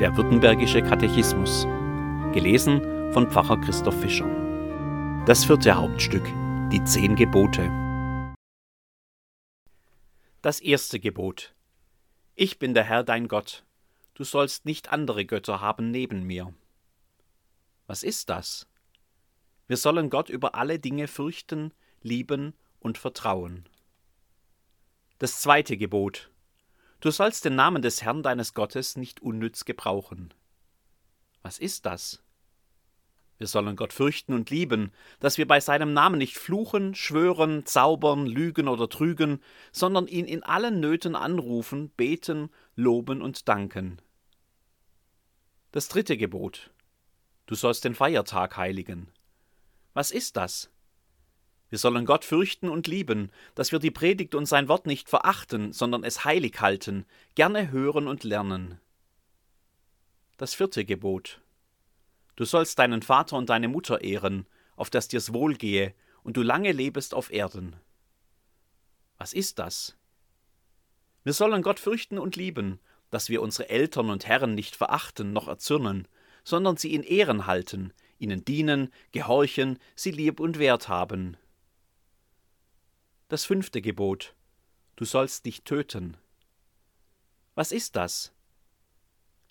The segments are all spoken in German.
Der Württembergische Katechismus. Gelesen von Pfarrer Christoph Fischer. Das vierte Hauptstück. Die zehn Gebote. Das erste Gebot. Ich bin der Herr dein Gott. Du sollst nicht andere Götter haben neben mir. Was ist das? Wir sollen Gott über alle Dinge fürchten, lieben und vertrauen. Das zweite Gebot. Du sollst den Namen des Herrn deines Gottes nicht unnütz gebrauchen. Was ist das? Wir sollen Gott fürchten und lieben, dass wir bei seinem Namen nicht fluchen, schwören, zaubern, lügen oder trügen, sondern ihn in allen Nöten anrufen, beten, loben und danken. Das dritte Gebot. Du sollst den Feiertag heiligen. Was ist das? Wir sollen Gott fürchten und lieben, dass wir die Predigt und sein Wort nicht verachten, sondern es heilig halten, gerne hören und lernen. Das vierte Gebot. Du sollst deinen Vater und deine Mutter ehren, auf dass dir's wohlgehe und du lange lebest auf Erden. Was ist das? Wir sollen Gott fürchten und lieben, dass wir unsere Eltern und Herren nicht verachten noch erzürnen, sondern sie in Ehren halten, ihnen dienen, gehorchen, sie lieb und wert haben. Das fünfte Gebot. Du sollst nicht töten. Was ist das?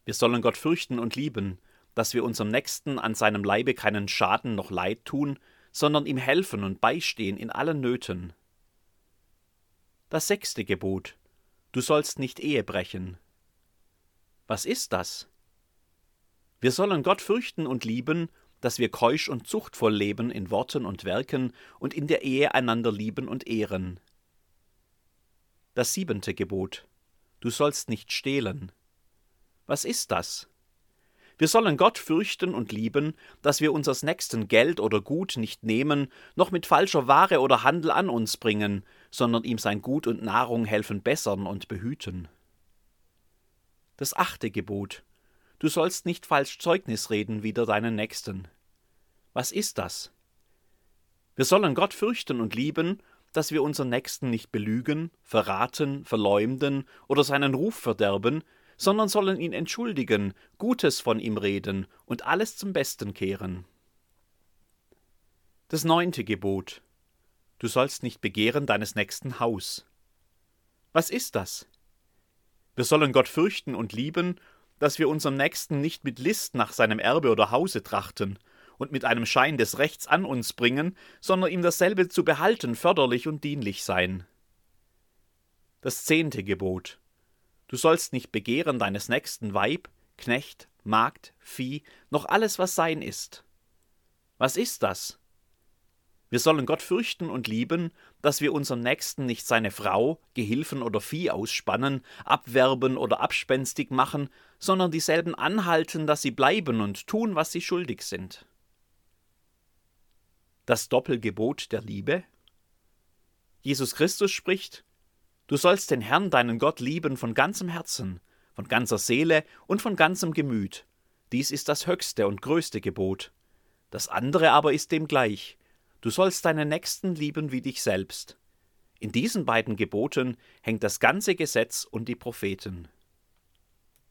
Wir sollen Gott fürchten und lieben, dass wir unserem Nächsten an seinem Leibe keinen Schaden noch Leid tun, sondern ihm helfen und beistehen in allen Nöten. Das sechste Gebot. Du sollst nicht Ehe brechen. Was ist das? Wir sollen Gott fürchten und lieben dass wir keusch und zuchtvoll leben in Worten und Werken und in der Ehe einander lieben und ehren. Das siebente Gebot. Du sollst nicht stehlen. Was ist das? Wir sollen Gott fürchten und lieben, dass wir unsers Nächsten Geld oder Gut nicht nehmen, noch mit falscher Ware oder Handel an uns bringen, sondern ihm sein Gut und Nahrung helfen bessern und behüten. Das achte Gebot. Du sollst nicht falsch Zeugnis reden wider deinen Nächsten. Was ist das? Wir sollen Gott fürchten und lieben, dass wir unseren Nächsten nicht belügen, verraten, verleumden oder seinen Ruf verderben, sondern sollen ihn entschuldigen, Gutes von ihm reden und alles zum Besten kehren. Das neunte Gebot. Du sollst nicht begehren deines nächsten Haus. Was ist das? Wir sollen Gott fürchten und lieben dass wir unserem Nächsten nicht mit List nach seinem Erbe oder Hause trachten und mit einem Schein des Rechts an uns bringen, sondern ihm dasselbe zu behalten förderlich und dienlich sein. Das zehnte Gebot. Du sollst nicht begehren deines nächsten Weib, Knecht, Magd, Vieh, noch alles, was sein ist. Was ist das? Wir sollen Gott fürchten und lieben, dass wir unserem Nächsten nicht seine Frau, Gehilfen oder Vieh ausspannen, abwerben oder abspenstig machen, sondern dieselben anhalten, dass sie bleiben und tun, was sie schuldig sind. Das Doppelgebot der Liebe? Jesus Christus spricht, Du sollst den Herrn deinen Gott lieben von ganzem Herzen, von ganzer Seele und von ganzem Gemüt. Dies ist das höchste und größte Gebot. Das andere aber ist dem gleich, Du sollst deinen Nächsten lieben wie dich selbst. In diesen beiden Geboten hängt das ganze Gesetz und die Propheten.